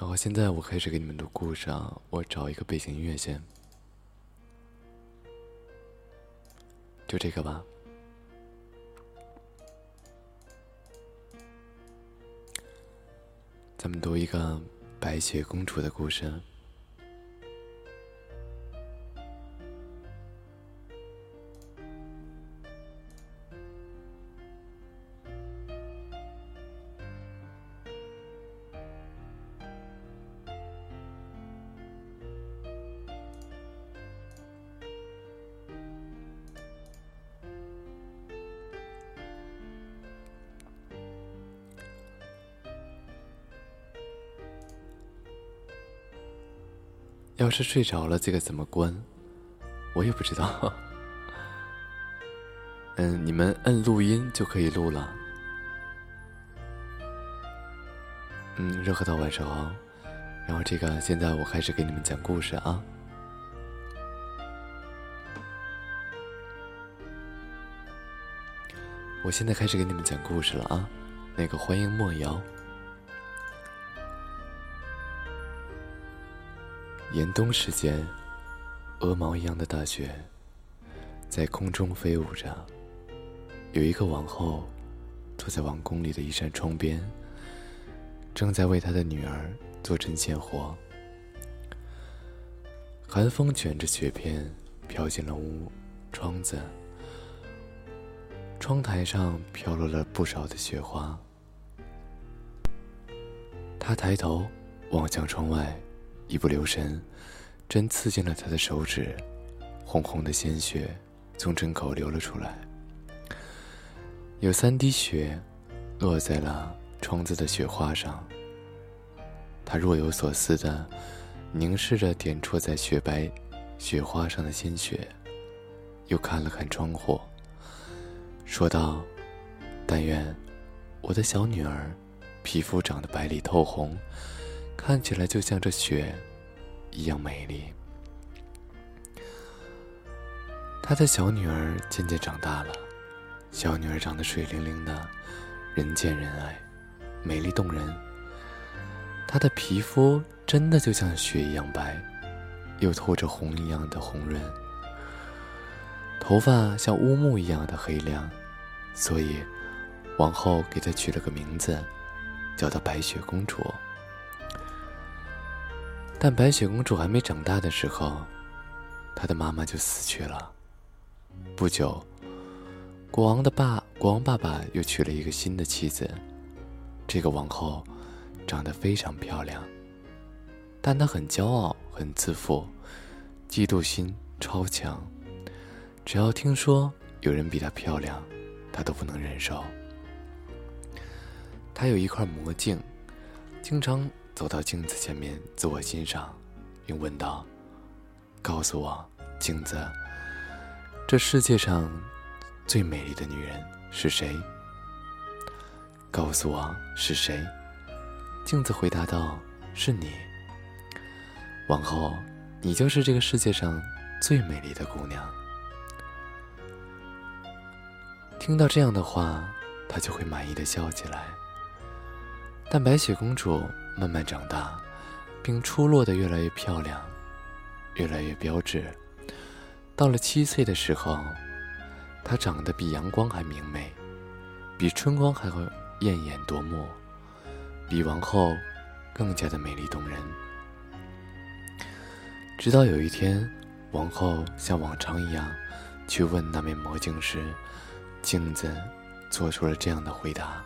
然后现在我开始给你们读故事啊，我找一个背景音乐先，就这个吧。咱们读一个白雪公主的故事。要是睡着了，这个怎么关？我也不知道。嗯，你们摁录音就可以录了。嗯，热河道晚上好。然后这个，现在我开始给你们讲故事啊。我现在开始给你们讲故事了啊。那个，欢迎莫瑶。严冬时节，鹅毛一样的大雪在空中飞舞着。有一个王后坐在王宫里的一扇窗边，正在为她的女儿做针线活。寒风卷着雪片飘进了屋窗子，窗台上飘落了不少的雪花。她抬头望向窗外。一不留神，针刺进了他的手指，红红的鲜血从针口流了出来。有三滴血落在了窗子的雪花上。他若有所思的凝视着点戳在雪白雪花上的鲜血，又看了看窗户，说道：“但愿我的小女儿皮肤长得白里透红。”看起来就像这雪一样美丽。他的小女儿渐渐长大了，小女儿长得水灵灵的，人见人爱，美丽动人。她的皮肤真的就像雪一样白，又透着红一样的红润。头发像乌木一样的黑亮，所以王后给她取了个名字，叫她白雪公主。但白雪公主还没长大的时候，她的妈妈就死去了。不久，国王的爸，国王爸爸又娶了一个新的妻子。这个王后长得非常漂亮，但她很骄傲，很自负，嫉妒心超强。只要听说有人比她漂亮，她都不能忍受。她有一块魔镜，经常。走到镜子前面自我欣赏，并问道：“告诉我，镜子，这世界上最美丽的女人是谁？”告诉我是谁？镜子回答道：“是你，往后，你就是这个世界上最美丽的姑娘。”听到这样的话，她就会满意的笑起来。但白雪公主。慢慢长大，并出落得越来越漂亮，越来越标致。到了七岁的时候，她长得比阳光还明媚，比春光还会艳眼夺目，比王后更加的美丽动人。直到有一天，王后像往常一样去问那面魔镜时，镜子做出了这样的回答：“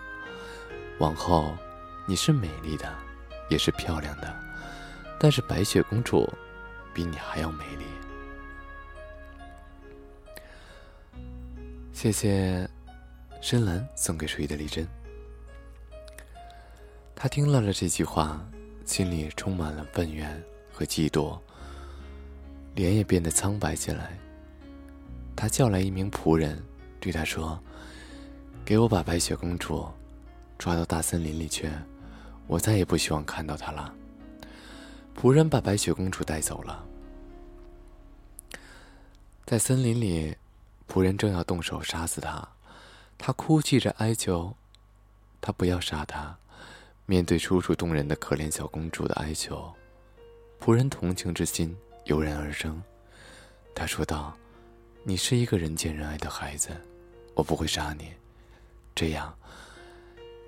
王后，你是美丽的。”也是漂亮的，但是白雪公主比你还要美丽。谢谢深蓝送给水的礼针。他听了了这句话，心里充满了愤怨和嫉妒，脸也变得苍白起来。他叫来一名仆人，对他说：“给我把白雪公主抓到大森林里去。”我再也不希望看到她了。仆人把白雪公主带走了。在森林里，仆人正要动手杀死她，她哭泣着哀求他不要杀她，面对楚楚动人的可怜小公主的哀求，仆人同情之心油然而生。他说道：“你是一个人见人爱的孩子，我不会杀你。”这样，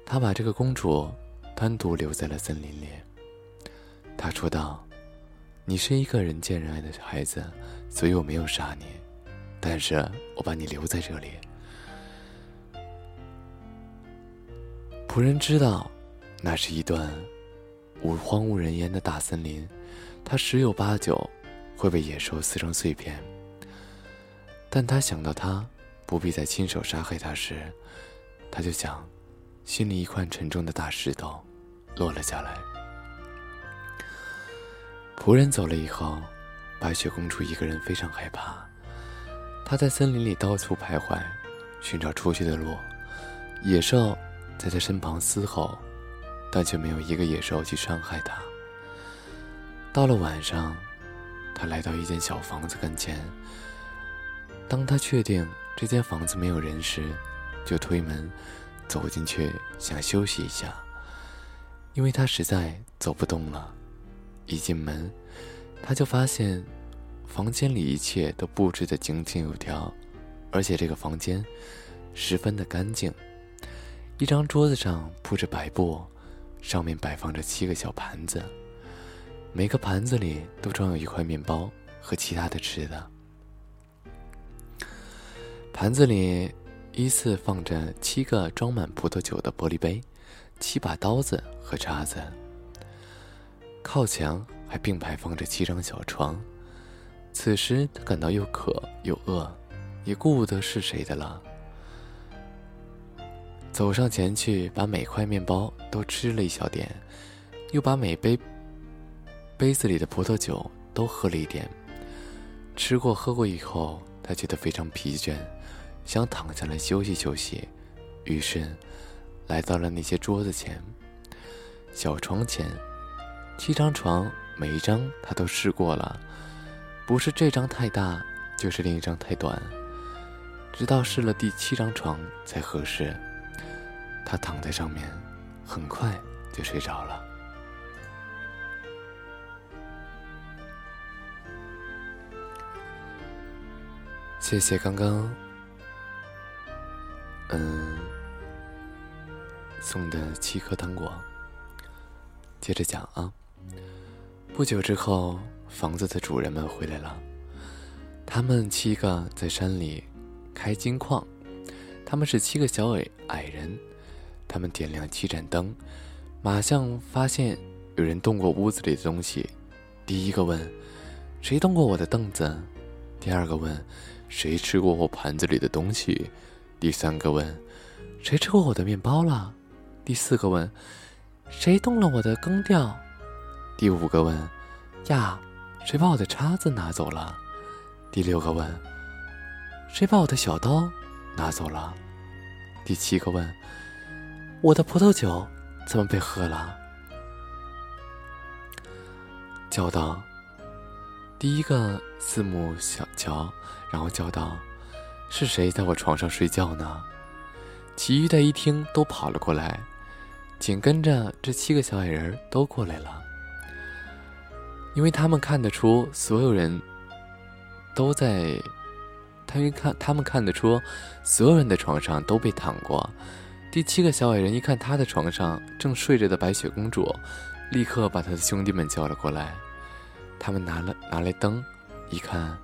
他把这个公主单独留在了森林里。他说道：“你是一个人见人爱的孩子，所以我没有杀你，但是我把你留在这里。”仆人知道，那是一段无荒无人烟的大森林，他十有八九会被野兽撕成碎片。但他想到他不必再亲手杀害他时，他就想，心里一块沉重的大石头落了下来。仆人走了以后，白雪公主一个人非常害怕，她在森林里到处徘徊，寻找出去的路。野兽。在她身旁嘶吼，但却没有一个野兽去伤害她。到了晚上，他来到一间小房子跟前。当他确定这间房子没有人时，就推门走进去，想休息一下，因为他实在走不动了。一进门，他就发现房间里一切都布置的井井有条，而且这个房间十分的干净。一张桌子上铺着白布，上面摆放着七个小盘子，每个盘子里都装有一块面包和其他的吃的。盘子里依次放着七个装满葡萄酒的玻璃杯，七把刀子和叉子。靠墙还并排放着七张小床。此时他感到又渴又饿，也顾不得是谁的了。走上前去，把每块面包都吃了一小点，又把每杯杯子里的葡萄酒都喝了一点。吃过喝过以后，他觉得非常疲倦，想躺下来休息休息，于是来到了那些桌子前、小床前。七张床，每一张他都试过了，不是这张太大，就是另一张太短，直到试了第七张床才合适。他躺在上面，很快就睡着了。谢谢刚刚，嗯，送的七颗糖果。接着讲啊，不久之后，房子的主人们回来了，他们七个在山里开金矿，他们是七个小矮矮人。他们点亮七盏灯，马上发现有人动过屋子里的东西。第一个问：“谁动过我的凳子？”第二个问：“谁吃过我盘子里的东西？”第三个问：“谁吃过我的面包了？”第四个问：“谁动了我的羹调？”第五个问：“呀，谁把我的叉子拿走了？”第六个问：“谁把我的小刀拿走了？”第七个问。我的葡萄酒怎么被喝了？叫道：“第一个四目小乔，然后叫道：‘是谁在我床上睡觉呢？’其余的一听都跑了过来，紧跟着这七个小矮人都过来了，因为他们看得出所有人都在，他们看他们看得出所有人的床上都被躺过。”第七个小矮人一看他的床上正睡着的白雪公主，立刻把他的兄弟们叫了过来。他们拿了拿来灯，一看，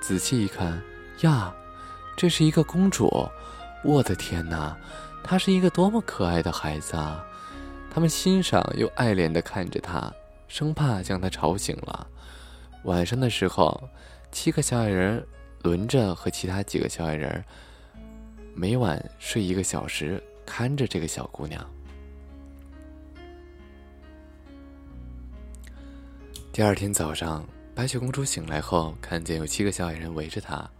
仔细一看，呀，这是一个公主！我的天哪，她是一个多么可爱的孩子啊！他们欣赏又爱怜地看着她，生怕将她吵醒了。晚上的时候，七个小矮人轮着和其他几个小矮人，每晚睡一个小时。看着这个小姑娘。第二天早上，白雪公主醒来后，看见有七个小矮人围着她，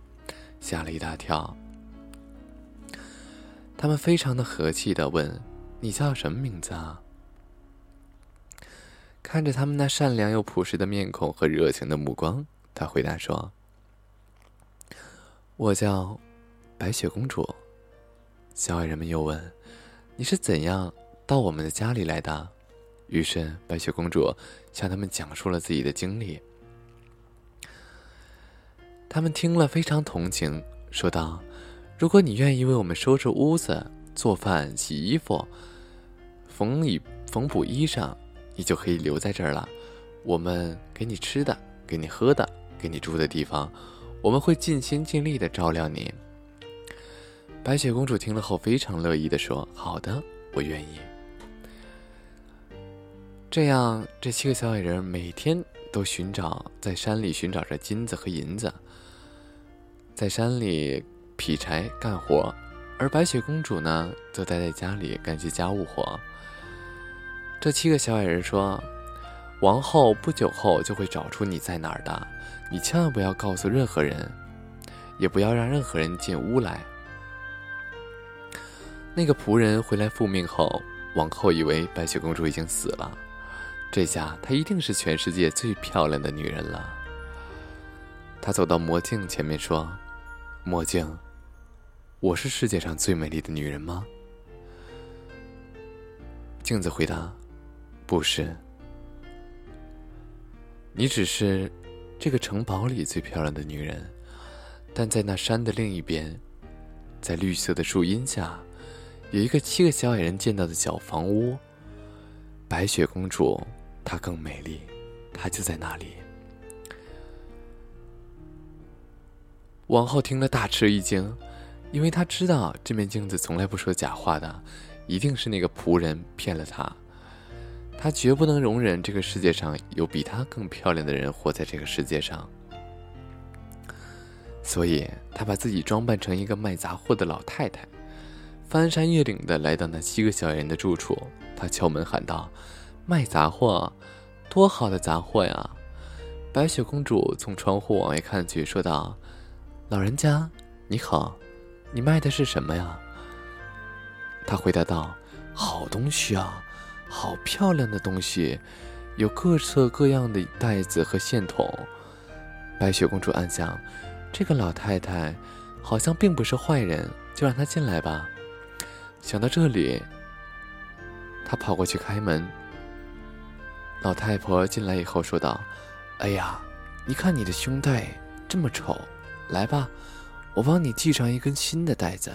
吓了一大跳。他们非常的和气的问：“你叫什么名字啊？”看着他们那善良又朴实的面孔和热情的目光，他回答说：“我叫白雪公主。”小矮人们又问。你是怎样到我们的家里来的？于是白雪公主向他们讲述了自己的经历。他们听了非常同情，说道：“如果你愿意为我们收拾屋子、做饭、洗衣服、缝衣缝补衣裳，你就可以留在这儿了。我们给你吃的，给你喝的，给你住的地方，我们会尽心尽力的照料你。”白雪公主听了后非常乐意的说：“好的，我愿意。”这样，这七个小矮人每天都寻找在山里寻找着金子和银子。在山里劈柴干活，而白雪公主呢，则待在家里干些家务活。这七个小矮人说：“王后不久后就会找出你在哪儿的，你千万不要告诉任何人，也不要让任何人进屋来。”那个仆人回来复命后，王后以为白雪公主已经死了，这下她一定是全世界最漂亮的女人了。她走到魔镜前面说。魔镜，我是世界上最美丽的女人吗？镜子回答：“不是，你只是这个城堡里最漂亮的女人。但在那山的另一边，在绿色的树荫下，有一个七个小矮人建造的小房屋。白雪公主，她更美丽，她就在那里。”王后听了大吃一惊，因为她知道这面镜子从来不说假话的，一定是那个仆人骗了她。她绝不能容忍这个世界上有比她更漂亮的人活在这个世界上，所以她把自己装扮成一个卖杂货的老太太，翻山越岭的来到那七个小矮人的住处。她敲门喊道：“卖杂货，多好的杂货呀！”白雪公主从窗户往外看去，说道。老人家，你好，你卖的是什么呀？他回答道：“好东西啊，好漂亮的东西，有各色各样的袋子和线筒。”白雪公主暗想：“这个老太太好像并不是坏人，就让她进来吧。”想到这里，她跑过去开门。老太婆进来以后说道：“哎呀，你看你的胸带这么丑。”来吧，我帮你系上一根新的带子。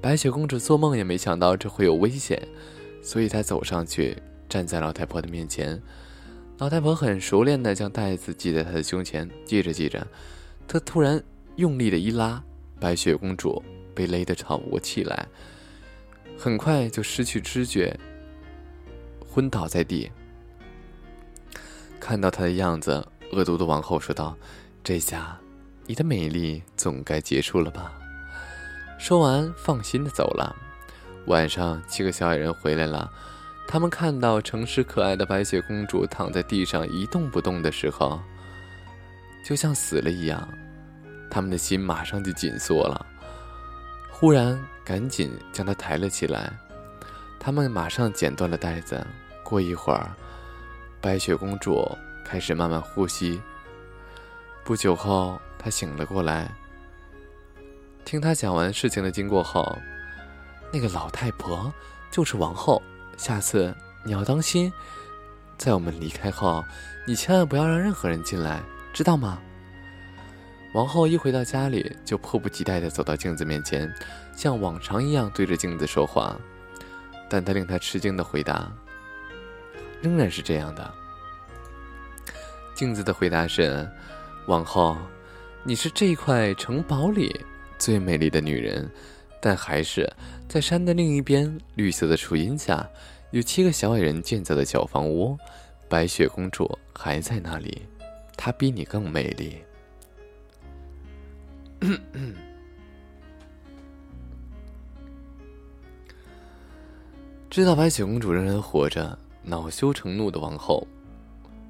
白雪公主做梦也没想到这会有危险，所以她走上去，站在老太婆的面前。老太婆很熟练地将袋子系在她的胸前，系着系着，她突然用力的一拉，白雪公主被勒得喘不过气来，很快就失去知觉，昏倒在地。看到她的样子，恶毒的王后说道：“这下……”你的美丽总该结束了吧？说完，放心的走了。晚上，七个小矮人回来了。他们看到诚实可爱的白雪公主躺在地上一动不动的时候，就像死了一样。他们的心马上就紧缩了。忽然，赶紧将她抬了起来。他们马上剪断了带子。过一会儿，白雪公主开始慢慢呼吸。不久后。他醒了过来，听他讲完事情的经过后，那个老太婆就是王后。下次你要当心，在我们离开后，你千万不要让任何人进来，知道吗？王后一回到家里，就迫不及待地走到镜子面前，像往常一样对着镜子说话。但她令她吃惊的回答，仍然是这样的。镜子的回答是：“王后。”你是这块城堡里最美丽的女人，但还是在山的另一边，绿色的树荫下，有七个小矮人建造的小房屋。白雪公主还在那里，她比你更美丽。知道白雪公主仍然活着，恼羞成怒的王后，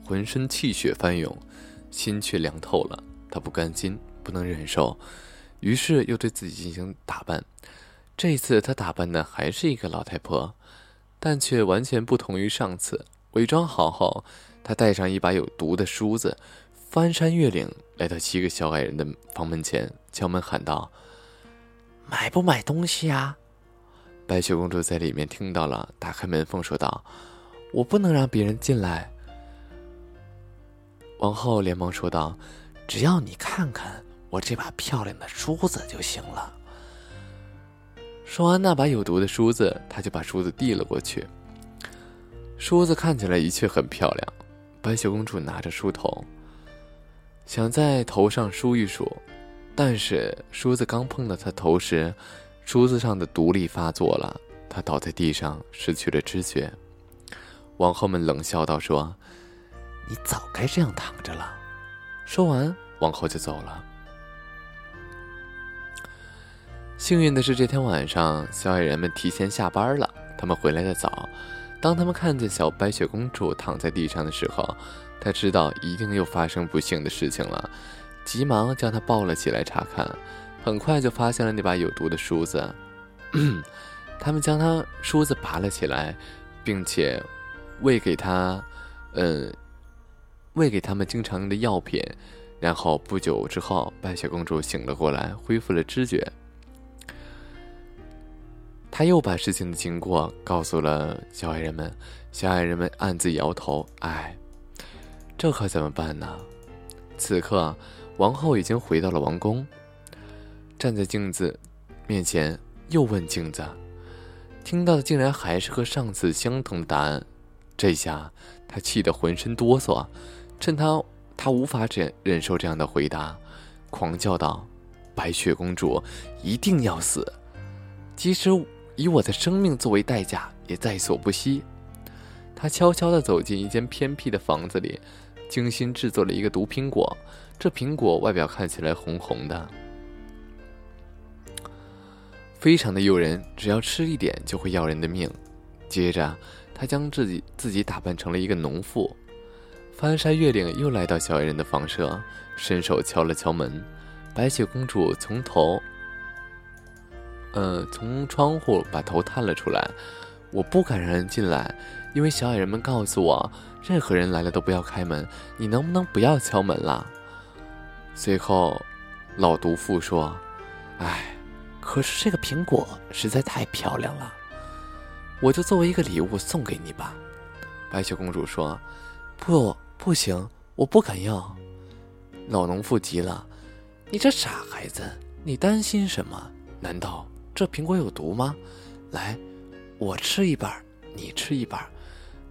浑身气血翻涌，心却凉透了。她不甘心，不能忍受，于是又对自己进行打扮。这次他打扮的还是一个老太婆，但却完全不同于上次。伪装好后，他带上一把有毒的梳子，翻山越岭来到七个小矮人的房门前，敲门喊道：“买不买东西呀？”白雪公主在里面听到了，打开门缝说道：“我不能让别人进来。”王后连忙说道：“只要你看看我这把漂亮的梳子就行了。”说完那把有毒的梳子，他就把梳子递了过去。梳子看起来的确很漂亮，白雪公主拿着梳头，想在头上梳一梳，但是梳子刚碰到她头时，梳子上的毒力发作了，她倒在地上，失去了知觉。王后们冷笑道：“说，你早该这样躺着了。”说完，王后就走了。幸运的是，这天晚上小矮人们提前下班了，他们回来的早。当他们看见小白雪公主躺在地上的时候，他知道一定又发生不幸的事情了，急忙将她抱了起来查看，很快就发现了那把有毒的梳子。他们将她梳子拔了起来，并且喂给她，嗯，喂给他们经常用的药品。然后不久之后，白雪公主醒了过来，恢复了知觉。他又把事情的经过告诉了小矮人们，小矮人们暗自摇头，唉，这可怎么办呢？此刻，王后已经回到了王宫，站在镜子面前，又问镜子，听到的竟然还是和上次相同的答案。这下，他气得浑身哆嗦，趁他他无法忍忍受这样的回答，狂叫道：“白雪公主一定要死，即使……”以我的生命作为代价，也在所不惜。他悄悄地走进一间偏僻的房子里，精心制作了一个毒苹果。这苹果外表看起来红红的，非常的诱人，只要吃一点就会要人的命。接着，他将自己自己打扮成了一个农妇，翻山越岭，又来到小矮人的房舍，伸手敲了敲门。白雪公主从头。嗯，从窗户把头探了出来。我不敢让人进来，因为小矮人们告诉我，任何人来了都不要开门。你能不能不要敲门了？随后，老毒妇说：“哎，可是这个苹果实在太漂亮了，我就作为一个礼物送给你吧。”白雪公主说：“不，不行，我不敢要。”老农妇急了：“你这傻孩子，你担心什么？难道？”这苹果有毒吗？来，我吃一半，你吃一半。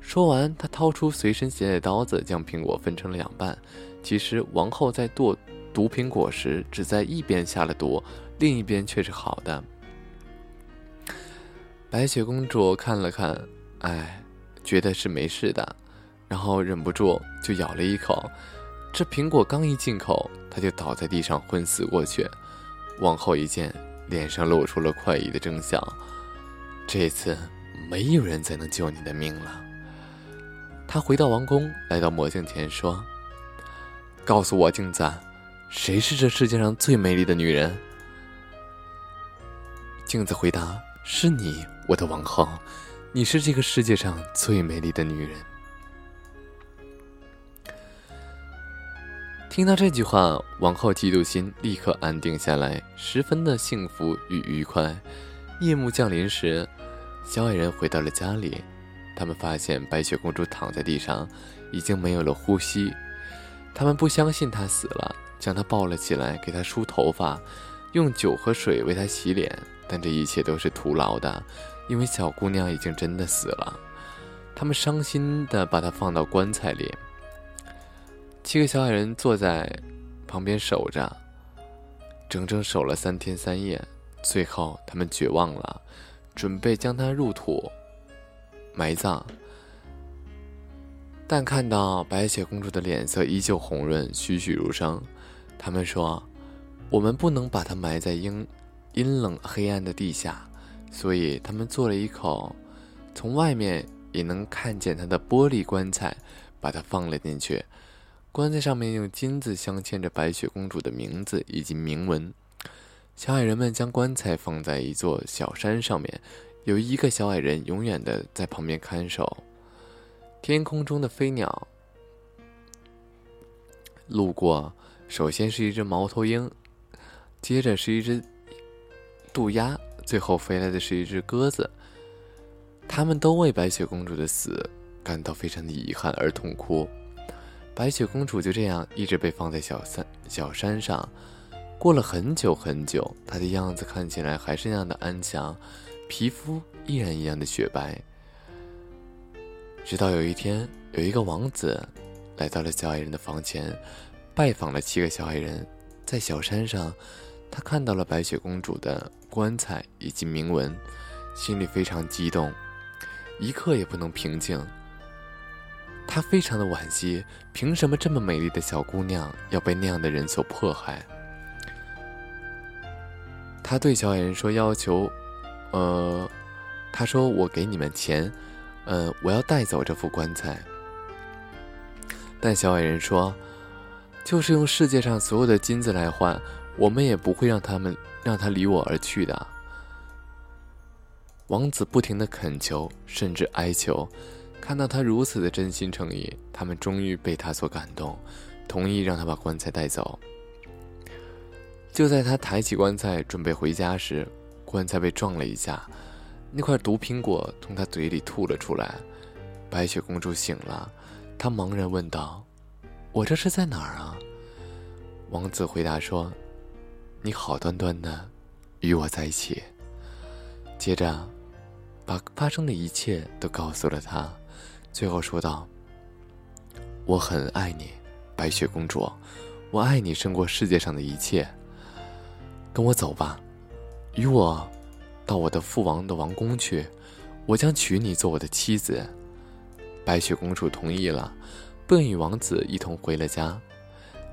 说完，他掏出随身携带的刀子，将苹果分成了两半。其实，王后在剁毒苹果时，只在一边下了毒，另一边却是好的。白雪公主看了看，哎，觉得是没事的，然后忍不住就咬了一口。这苹果刚一进口，她就倒在地上昏死过去。王后一见。脸上露出了快意的征象，这次没有人再能救你的命了。他回到王宫，来到魔镜前说：“告诉我，镜子，谁是这世界上最美丽的女人？”镜子回答：“是你，我的王后，你是这个世界上最美丽的女人。”听到这句话，王后嫉妒心立刻安定下来，十分的幸福与愉快。夜幕降临时，小矮人回到了家里，他们发现白雪公主躺在地上，已经没有了呼吸。他们不相信她死了，将她抱了起来，给她梳头发，用酒和水为她洗脸。但这一切都是徒劳的，因为小姑娘已经真的死了。他们伤心地把她放到棺材里。七个小矮人坐在旁边守着，整整守了三天三夜。最后，他们绝望了，准备将她入土埋葬。但看到白雪公主的脸色依旧红润、栩栩如生，他们说：“我们不能把她埋在阴阴冷黑暗的地下。”所以，他们做了一口从外面也能看见她的玻璃棺材，把她放了进去。棺材上面用金子镶嵌着白雪公主的名字以及铭文。小矮人们将棺材放在一座小山上面，有一个小矮人永远的在旁边看守。天空中的飞鸟路过，首先是一只猫头鹰，接着是一只渡鸦，最后飞来的是一只鸽子。他们都为白雪公主的死感到非常的遗憾而痛哭。白雪公主就这样一直被放在小山小山上，过了很久很久，她的样子看起来还是那样的安详，皮肤依然一样的雪白。直到有一天，有一个王子来到了小矮人的房前，拜访了七个小矮人。在小山上，他看到了白雪公主的棺材以及铭文，心里非常激动，一刻也不能平静。他非常的惋惜，凭什么这么美丽的小姑娘要被那样的人所迫害？他对小矮人说：“要求，呃，他说我给你们钱，呃，我要带走这副棺材。”但小矮人说。就是用世界上所有的金子来换，我们也不会让他们让他离我而去的。王子不停的恳求，甚至哀求，看到他如此的真心诚意，他们终于被他所感动，同意让他把棺材带走。就在他抬起棺材准备回家时，棺材被撞了一下，那块毒苹果从他嘴里吐了出来。白雪公主醒了，她茫然问道。我这是在哪儿啊？王子回答说：“你好端端的与我在一起。”接着，把发生的一切都告诉了他，最后说道：“我很爱你，白雪公主，我爱你胜过世界上的一切。跟我走吧，与我到我的父王的王宫去，我将娶你做我的妻子。”白雪公主同意了。便与王子一同回了家，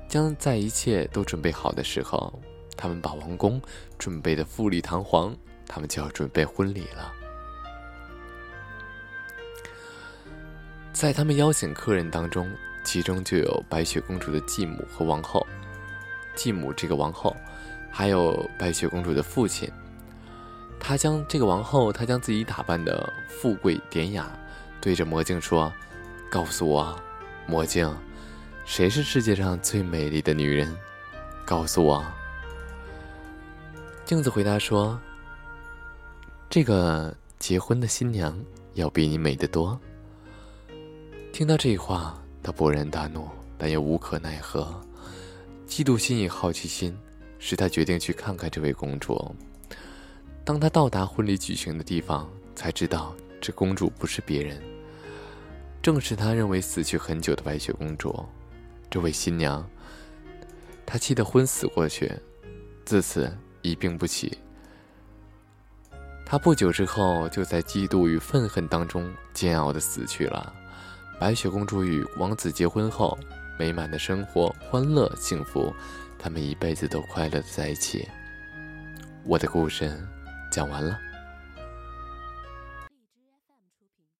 将在一切都准备好的时候，他们把王宫准备的富丽堂皇，他们就要准备婚礼了。在他们邀请客人当中，其中就有白雪公主的继母和王后，继母这个王后，还有白雪公主的父亲。他将这个王后，他将自己打扮的富贵典雅，对着魔镜说：“告诉我。”魔镜，谁是世界上最美丽的女人？告诉我。镜子回答说：“这个结婚的新娘要比你美得多。”听到这话，他勃然大怒，但又无可奈何。嫉妒心与好奇心使他决定去看看这位公主。当他到达婚礼举行的地方，才知道这公主不是别人。正是他认为死去很久的白雪公主，这位新娘，她气得昏死过去，自此一病不起。她不久之后就在嫉妒与愤恨当中煎熬的死去了。白雪公主与王子结婚后，美满的生活，欢乐幸福，他们一辈子都快乐的在一起。我的故事讲完了。